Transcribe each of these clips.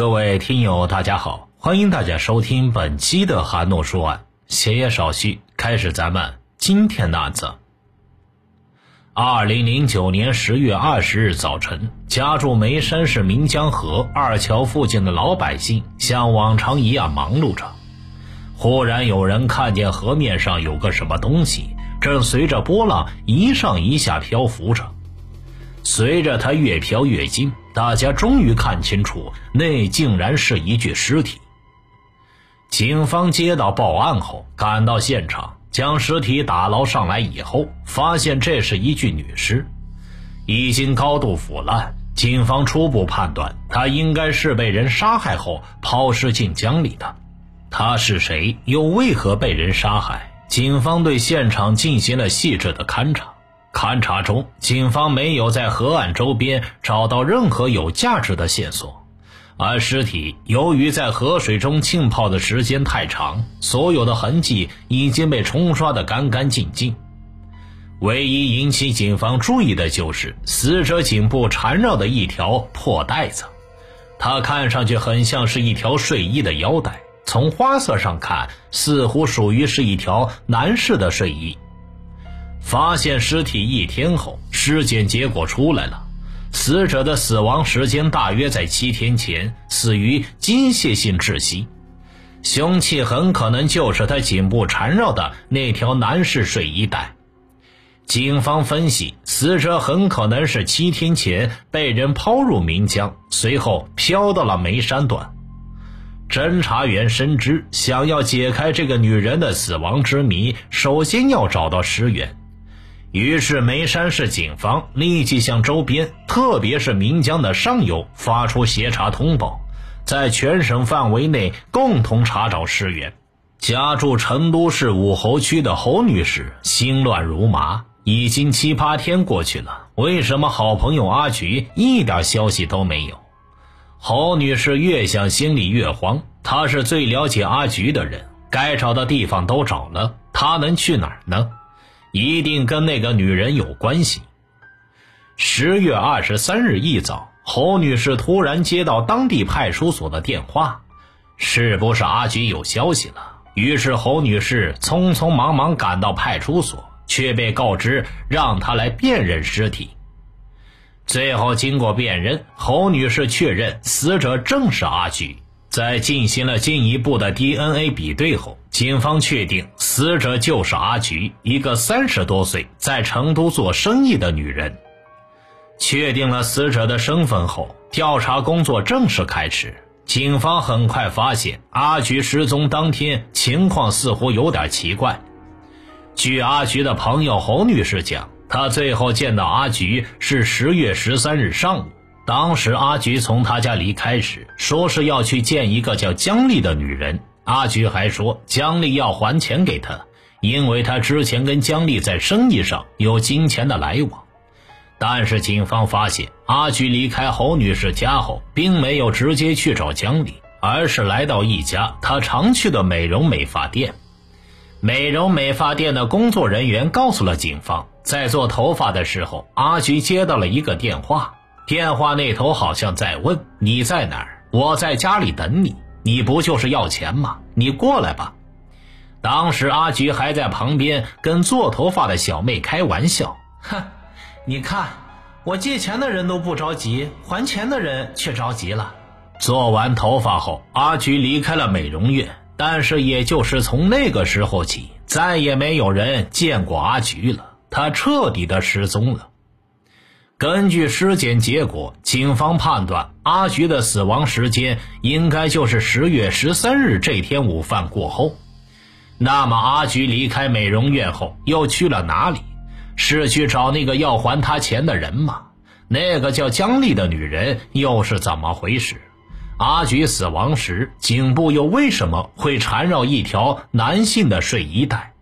各位听友，大家好，欢迎大家收听本期的韩诺说案。闲言少叙，开始咱们今天的案子。二零零九年十月二十日早晨，家住眉山市岷江河二桥附近的老百姓像往常一样忙碌着。忽然有人看见河面上有个什么东西，正随着波浪一上一下漂浮着。随着它越飘越近，大家终于看清楚，那竟然是一具尸体。警方接到报案后，赶到现场，将尸体打捞上来以后，发现这是一具女尸，已经高度腐烂。警方初步判断，她应该是被人杀害后抛尸进江里的。她是谁，又为何被人杀害？警方对现场进行了细致的勘查。勘查中，警方没有在河岸周边找到任何有价值的线索，而尸体由于在河水中浸泡的时间太长，所有的痕迹已经被冲刷得干干净净。唯一引起警方注意的就是死者颈部缠绕的一条破带子，它看上去很像是一条睡衣的腰带，从花色上看，似乎属于是一条男士的睡衣。发现尸体一天后，尸检结果出来了，死者的死亡时间大约在七天前，死于机械性窒息，凶器很可能就是他颈部缠绕的那条男士睡衣带。警方分析，死者很可能是七天前被人抛入岷江，随后漂到了眉山段。侦查员深知，想要解开这个女人的死亡之谜，首先要找到尸源。于是，眉山市警方立即向周边，特别是岷江的上游发出协查通报，在全省范围内共同查找尸源。家住成都市武侯区的侯女士心乱如麻，已经七八天过去了，为什么好朋友阿菊一点消息都没有？侯女士越想心里越慌，她是最了解阿菊的人，该找的地方都找了，她能去哪儿呢？一定跟那个女人有关系。十月二十三日一早，侯女士突然接到当地派出所的电话，是不是阿菊有消息了？于是侯女士匆匆忙忙赶到派出所，却被告知让她来辨认尸体。最后经过辨认，侯女士确认死者正是阿菊。在进行了进一步的 DNA 比对后，警方确定死者就是阿菊，一个三十多岁在成都做生意的女人。确定了死者的身份后，调查工作正式开始。警方很快发现，阿菊失踪当天情况似乎有点奇怪。据阿菊的朋友侯女士讲，她最后见到阿菊是十月十三日上午。当时阿菊从他家离开时，说是要去见一个叫姜丽的女人。阿菊还说姜丽要还钱给他，因为他之前跟姜丽在生意上有金钱的来往。但是警方发现，阿菊离开侯女士家后，并没有直接去找姜丽，而是来到一家他常去的美容美发店。美容美发店的工作人员告诉了警方，在做头发的时候，阿菊接到了一个电话。电话那头好像在问你在哪儿，我在家里等你。你不就是要钱吗？你过来吧。当时阿菊还在旁边跟做头发的小妹开玩笑，哼，你看我借钱的人都不着急，还钱的人却着急了。做完头发后，阿菊离开了美容院，但是也就是从那个时候起，再也没有人见过阿菊了，她彻底的失踪了。根据尸检结果，警方判断阿菊的死亡时间应该就是十月十三日这天午饭过后。那么，阿菊离开美容院后又去了哪里？是去找那个要还他钱的人吗？那个叫姜丽的女人又是怎么回事？阿菊死亡时颈部又为什么会缠绕一条男性的睡衣带？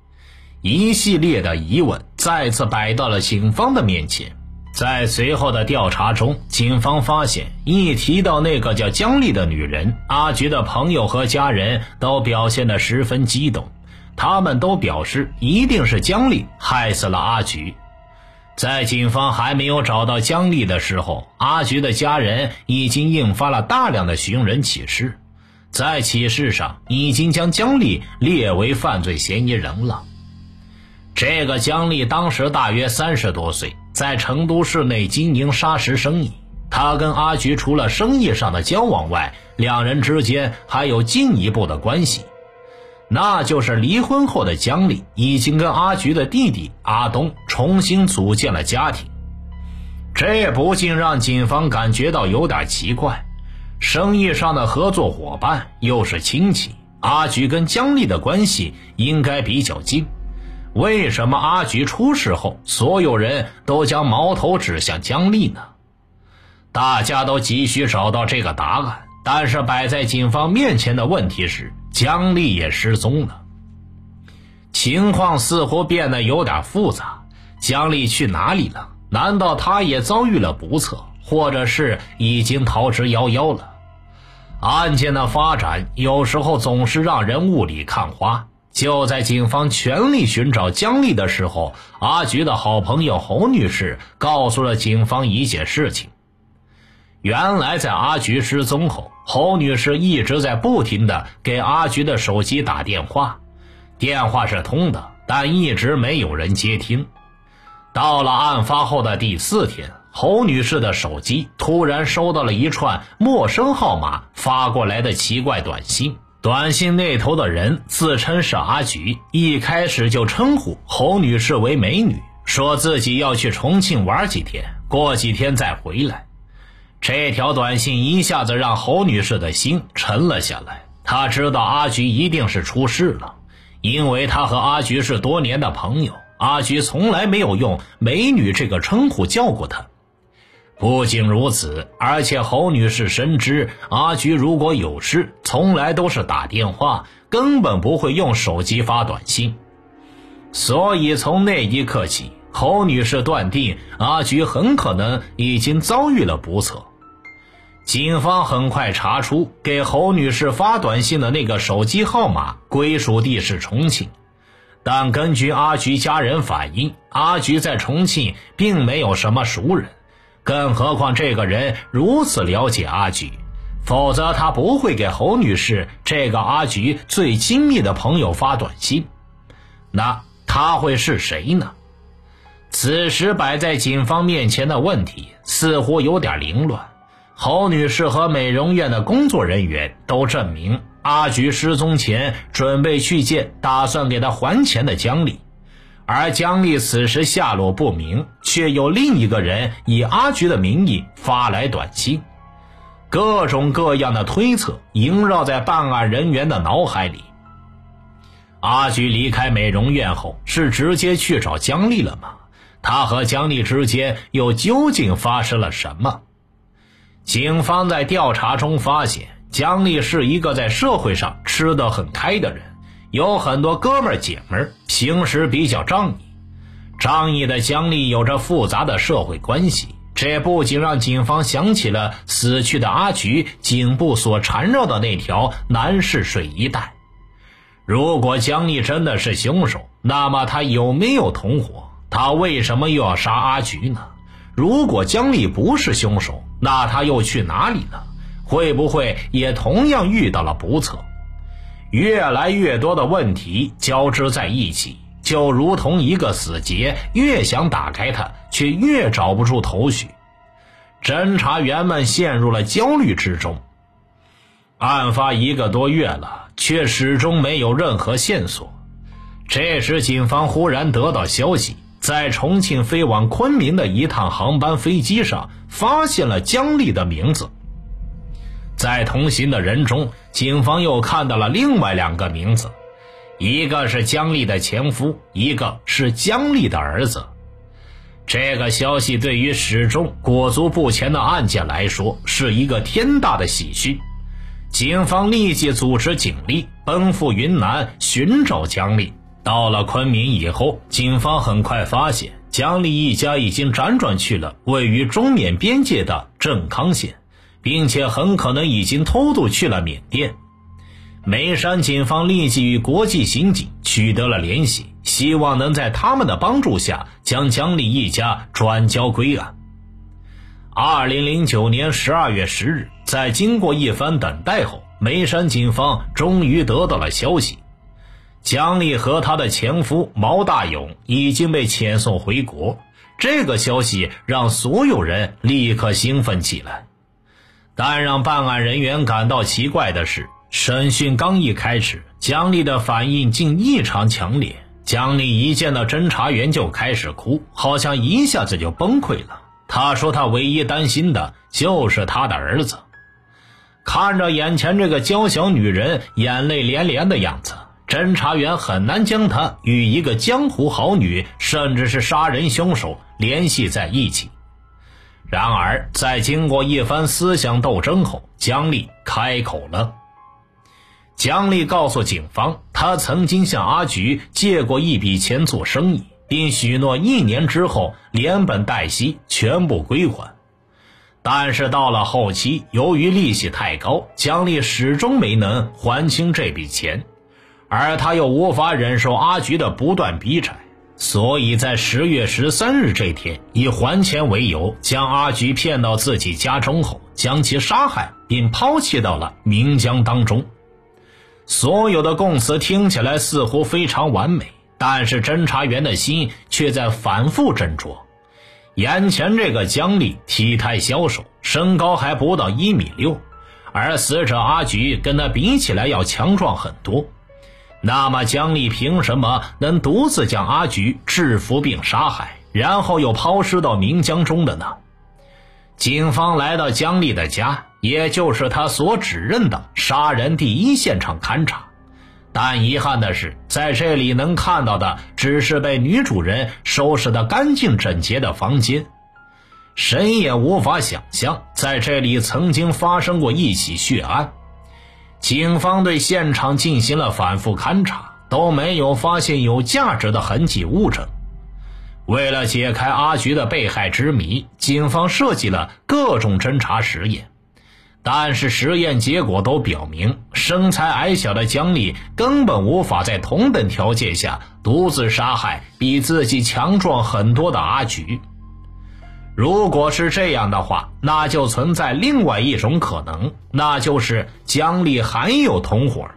一系列的疑问再次摆到了警方的面前。在随后的调查中，警方发现，一提到那个叫姜丽的女人，阿菊的朋友和家人都表现得十分激动，他们都表示一定是姜丽害死了阿菊。在警方还没有找到姜丽的时候，阿菊的家人已经印发了大量的寻人启事，在启事上已经将姜丽列为犯罪嫌疑人了。这个姜丽当时大约三十多岁，在成都市内经营砂石生意。他跟阿菊除了生意上的交往外，两人之间还有进一步的关系，那就是离婚后的姜丽已经跟阿菊的弟弟阿东重新组建了家庭。这不禁让警方感觉到有点奇怪：生意上的合作伙伴又是亲戚，阿菊跟姜丽的关系应该比较近。为什么阿菊出事后，所有人都将矛头指向姜丽呢？大家都急需找到这个答案，但是摆在警方面前的问题是，姜丽也失踪了。情况似乎变得有点复杂，姜丽去哪里了？难道她也遭遇了不测，或者是已经逃之夭夭了？案件的发展有时候总是让人雾里看花。就在警方全力寻找姜丽的时候，阿菊的好朋友侯女士告诉了警方一件事情。原来，在阿菊失踪后，侯女士一直在不停的给阿菊的手机打电话，电话是通的，但一直没有人接听。到了案发后的第四天，侯女士的手机突然收到了一串陌生号码发过来的奇怪短信。短信那头的人自称是阿菊，一开始就称呼侯女士为美女，说自己要去重庆玩几天，过几天再回来。这条短信一下子让侯女士的心沉了下来。她知道阿菊一定是出事了，因为她和阿菊是多年的朋友，阿菊从来没有用美女这个称呼叫过她。不仅如此，而且侯女士深知阿菊如果有事，从来都是打电话，根本不会用手机发短信。所以从那一刻起，侯女士断定阿菊很可能已经遭遇了不测。警方很快查出给侯女士发短信的那个手机号码归属地是重庆，但根据阿菊家人反映，阿菊在重庆并没有什么熟人。更何况这个人如此了解阿菊，否则他不会给侯女士这个阿菊最亲密的朋友发短信。那他会是谁呢？此时摆在警方面前的问题似乎有点凌乱。侯女士和美容院的工作人员都证明，阿菊失踪前准备去见打算给她还钱的姜丽。而姜丽此时下落不明，却有另一个人以阿菊的名义发来短信，各种各样的推测萦绕在办案人员的脑海里。阿菊离开美容院后，是直接去找姜丽了吗？他和姜丽之间又究竟发生了什么？警方在调查中发现，姜丽是一个在社会上吃得很开的人。有很多哥们儿姐们儿，平时比较仗义。仗义的姜丽有着复杂的社会关系，这不仅让警方想起了死去的阿菊颈部所缠绕的那条男士水衣带。如果姜丽真的是凶手，那么他有没有同伙？他为什么又要杀阿菊呢？如果姜丽不是凶手，那他又去哪里了？会不会也同样遇到了不测？越来越多的问题交织在一起，就如同一个死结，越想打开它，却越找不出头绪。侦查员们陷入了焦虑之中。案发一个多月了，却始终没有任何线索。这时，警方忽然得到消息，在重庆飞往昆明的一趟航班飞机上，发现了姜丽的名字。在同行的人中，警方又看到了另外两个名字，一个是姜丽的前夫，一个是姜丽的儿子。这个消息对于始终裹足不前的案件来说是一个天大的喜讯。警方立即组织警力奔赴云南寻找姜丽。到了昆明以后，警方很快发现姜丽一家已经辗转去了位于中缅边界的镇康县。并且很可能已经偷渡去了缅甸。眉山警方立即与国际刑警取得了联系，希望能在他们的帮助下将江丽一家转交归案。二零零九年十二月十日，在经过一番等待后，眉山警方终于得到了消息：江丽和她的前夫毛大勇已经被遣送回国。这个消息让所有人立刻兴奋起来。但让办案人员感到奇怪的是，审讯刚一开始，江丽的反应竟异常强烈。江丽一见到侦查员就开始哭，好像一下子就崩溃了。他说：“他唯一担心的就是他的儿子。”看着眼前这个娇小女人眼泪连连的样子，侦查员很难将她与一个江湖好女，甚至是杀人凶手联系在一起。然而，在经过一番思想斗争后，姜丽开口了。姜丽告诉警方，她曾经向阿菊借过一笔钱做生意。并许诺一年之后连本带息全部归还，但是到了后期，由于利息太高，姜丽始终没能还清这笔钱，而他又无法忍受阿菊的不断逼债，所以在十月十三日这天，以还钱为由，将阿菊骗到自己家中后，将其杀害，并抛弃到了岷江当中。所有的供词听起来似乎非常完美。但是侦查员的心却在反复斟酌。眼前这个姜丽体态消瘦，身高还不到一米六，而死者阿菊跟他比起来要强壮很多。那么姜丽凭什么能独自将阿菊制服并杀害，然后又抛尸到岷江中的呢？警方来到姜丽的家，也就是他所指认的杀人第一现场勘查。但遗憾的是，在这里能看到的只是被女主人收拾得干净整洁的房间，谁也无法想象在这里曾经发生过一起血案。警方对现场进行了反复勘查，都没有发现有价值的痕迹物证。为了解开阿菊的被害之谜，警方设计了各种侦查实验。但是实验结果都表明，身材矮小的姜丽根本无法在同等条件下独自杀害比自己强壮很多的阿菊。如果是这样的话，那就存在另外一种可能，那就是姜丽还有同伙。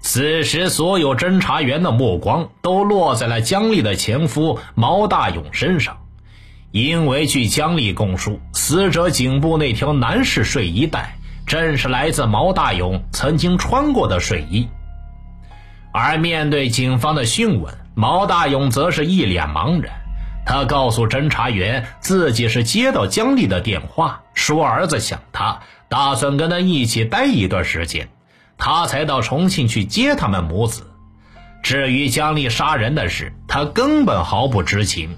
此时，所有侦查员的目光都落在了姜丽的前夫毛大勇身上。因为据姜丽供述，死者颈部那条男士睡衣带正是来自毛大勇曾经穿过的睡衣。而面对警方的讯问，毛大勇则是一脸茫然。他告诉侦查员，自己是接到姜丽的电话，说儿子想他，打算跟他一起待一段时间，他才到重庆去接他们母子。至于姜丽杀人的事，他根本毫不知情。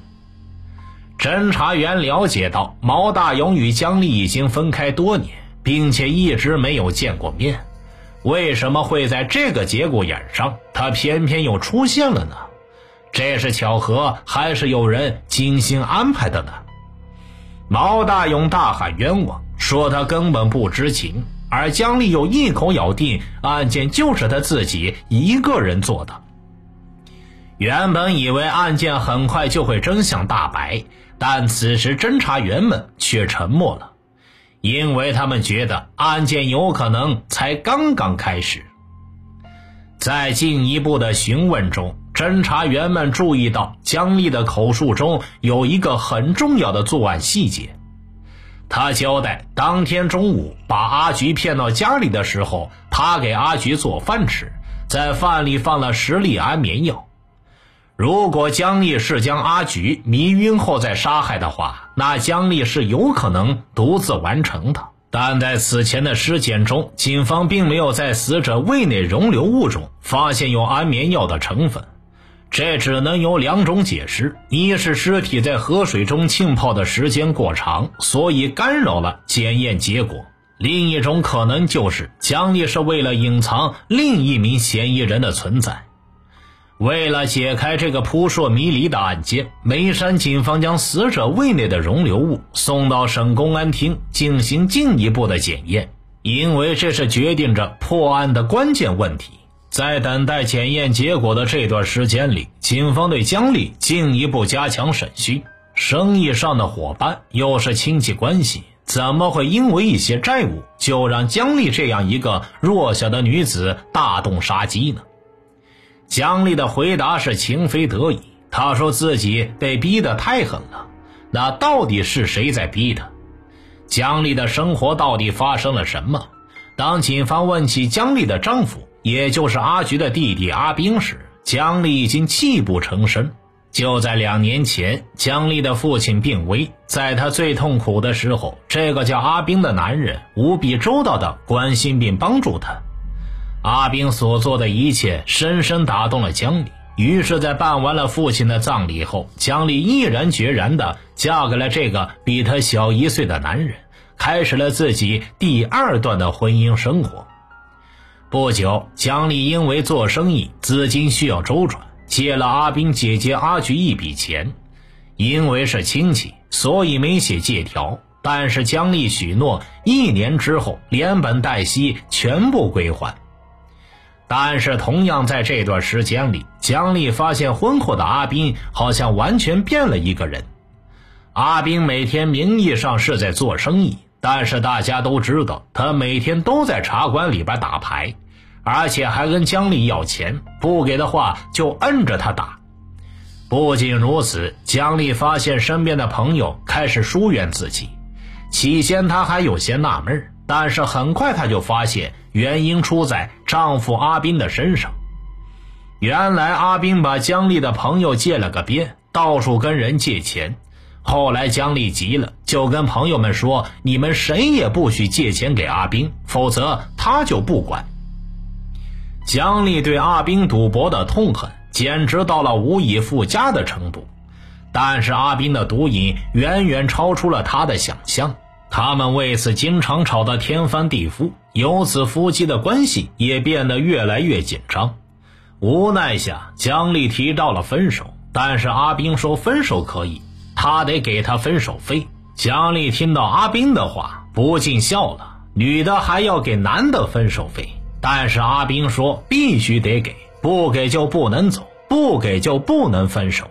侦查员了解到，毛大勇与姜丽已经分开多年，并且一直没有见过面。为什么会在这个节骨眼上，他偏偏又出现了呢？这是巧合，还是有人精心安排的呢？毛大勇大喊冤枉，说他根本不知情，而姜丽又一口咬定案件就是他自己一个人做的。原本以为案件很快就会真相大白。但此时，侦查员们却沉默了，因为他们觉得案件有可能才刚刚开始。在进一步的询问中，侦查员们注意到姜丽的口述中有一个很重要的作案细节。他交代，当天中午把阿菊骗到家里的时候，他给阿菊做饭吃，在饭里放了十粒安眠药。如果姜丽是将阿菊迷晕后再杀害的话，那姜丽是有可能独自完成的。但在此前的尸检中，警方并没有在死者胃内容留物中发现有安眠药的成分，这只能有两种解释：一是尸体在河水中浸泡的时间过长，所以干扰了检验结果；另一种可能就是姜丽是为了隐藏另一名嫌疑人的存在。为了解开这个扑朔迷离的案件，眉山警方将死者胃内的容留物送到省公安厅进行进一步的检验，因为这是决定着破案的关键问题。在等待检验结果的这段时间里，警方对姜丽进一步加强审讯。生意上的伙伴，又是亲戚关系，怎么会因为一些债务就让姜丽这样一个弱小的女子大动杀机呢？姜丽的回答是情非得已，她说自己被逼得太狠了。那到底是谁在逼她？姜丽的生活到底发生了什么？当警方问起姜丽的丈夫，也就是阿菊的弟弟阿兵时，姜丽已经泣不成声。就在两年前，姜丽的父亲病危，在她最痛苦的时候，这个叫阿兵的男人无比周到的关心并帮助她。阿兵所做的一切深深打动了姜丽，于是，在办完了父亲的葬礼后，姜丽毅然决然的嫁给了这个比她小一岁的男人，开始了自己第二段的婚姻生活。不久，姜丽因为做生意资金需要周转。借了阿斌姐姐阿菊一笔钱，因为是亲戚，所以没写借条。但是姜丽许诺，一年之后连本带息全部归还。但是同样在这段时间里，姜丽发现婚后的阿斌好像完全变了一个人。阿斌每天名义上是在做生意，但是大家都知道，他每天都在茶馆里边打牌。而且还跟姜丽要钱，不给的话就摁着他打。不仅如此，姜丽发现身边的朋友开始疏远自己。起先她还有些纳闷，但是很快她就发现原因出在丈夫阿斌的身上。原来阿斌把姜丽的朋友借了个遍，到处跟人借钱。后来姜丽急了，就跟朋友们说：“你们谁也不许借钱给阿斌，否则他就不管。”姜丽对阿斌赌博的痛恨简直到了无以复加的程度，但是阿斌的毒瘾远远超出了他的想象，他们为此经常吵得天翻地覆，由此夫妻的关系也变得越来越紧张。无奈下，姜丽提到了分手，但是阿斌说分手可以，他得给他分手费。姜丽听到阿斌的话，不禁笑了，女的还要给男的分手费。但是阿兵说必须得给，不给就不能走，不给就不能分手。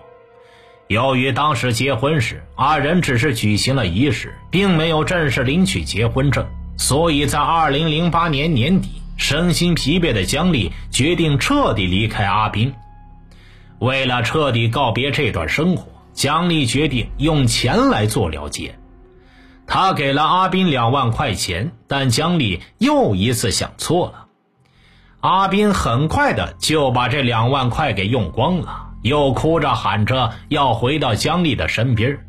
由于当时结婚时二人只是举行了仪式，并没有正式领取结婚证，所以在二零零八年年底，身心疲惫的姜丽决定彻底离开阿兵。为了彻底告别这段生活，姜丽决定用钱来做了结。她给了阿斌两万块钱，但姜丽又一次想错了。阿斌很快的就把这两万块给用光了，又哭着喊着要回到姜丽的身边。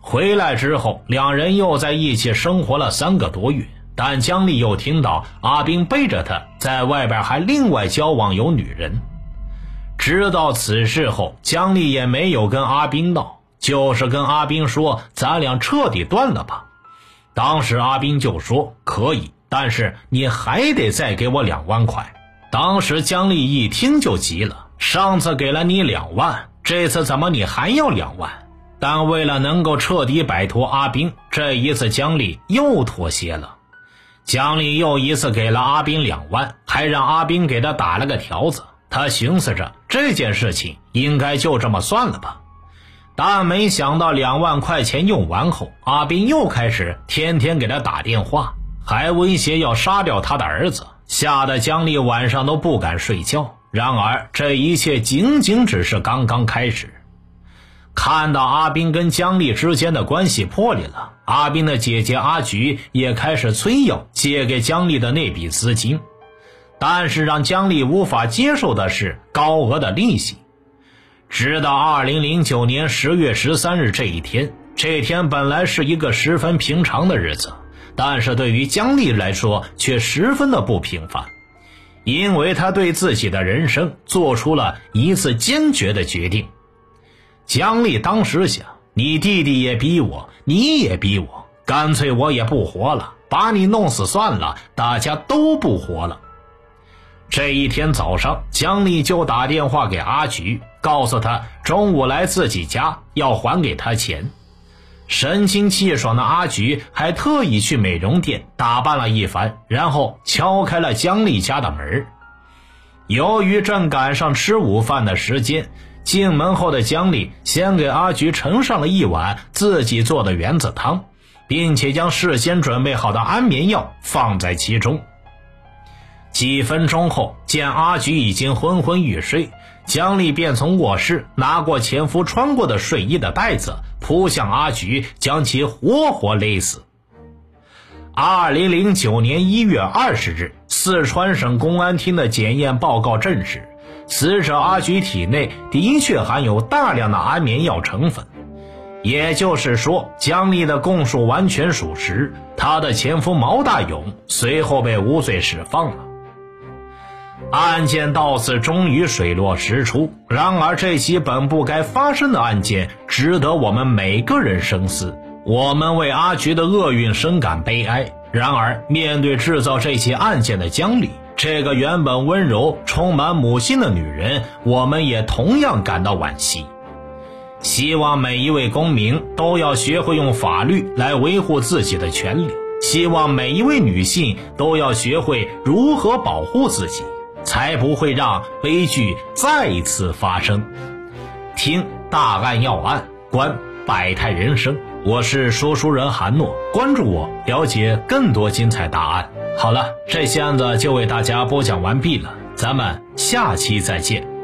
回来之后，两人又在一起生活了三个多月。但姜丽又听到阿斌背着她在外边还另外交往有女人。知道此事后，姜丽也没有跟阿斌闹，就是跟阿斌说：“咱俩彻底断了吧。”当时阿斌就说：“可以，但是你还得再给我两万块。”当时姜丽一听就急了，上次给了你两万，这次怎么你还要两万？但为了能够彻底摆脱阿兵，这一次姜丽又妥协了。姜丽又一次给了阿兵两万，还让阿兵给他打了个条子。他寻思着这件事情应该就这么算了吧，但没想到两万块钱用完后，阿斌又开始天天给他打电话，还威胁要杀掉他的儿子。吓得姜丽晚上都不敢睡觉。然而，这一切仅仅只是刚刚开始。看到阿斌跟姜丽之间的关系破裂了，阿斌的姐姐阿菊也开始催要借给姜丽的那笔资金。但是，让姜丽无法接受的是高额的利息。直到二零零九年十月十三日这一天，这天本来是一个十分平常的日子。但是对于姜丽来说，却十分的不平凡，因为她对自己的人生做出了一次坚决的决定。姜丽当时想：你弟弟也逼我，你也逼我，干脆我也不活了，把你弄死算了，大家都不活了。这一天早上，姜丽就打电话给阿菊，告诉他中午来自己家，要还给他钱。神清气爽的阿菊还特意去美容店打扮了一番，然后敲开了姜丽家的门由于正赶上吃午饭的时间，进门后的姜丽先给阿菊盛上了一碗自己做的圆子汤，并且将事先准备好的安眠药放在其中。几分钟后，见阿菊已经昏昏欲睡，江丽便从卧室拿过前夫穿过的睡衣的袋子，扑向阿菊，将其活活勒死。二零零九年一月二十日，四川省公安厅的检验报告证实，死者阿菊体内的确含有大量的安眠药成分，也就是说，江丽的供述完全属实。她的前夫毛大勇随后被无罪释放了。案件到此终于水落石出。然而，这起本不该发生的案件，值得我们每个人深思。我们为阿菊的厄运深感悲哀。然而，面对制造这起案件的姜丽，这个原本温柔、充满母性的女人，我们也同样感到惋惜。希望每一位公民都要学会用法律来维护自己的权利。希望每一位女性都要学会如何保护自己。才不会让悲剧再次发生。听大案要案，观百态人生。我是说书人韩诺，关注我，了解更多精彩答案。好了，这期案子就为大家播讲完毕了，咱们下期再见。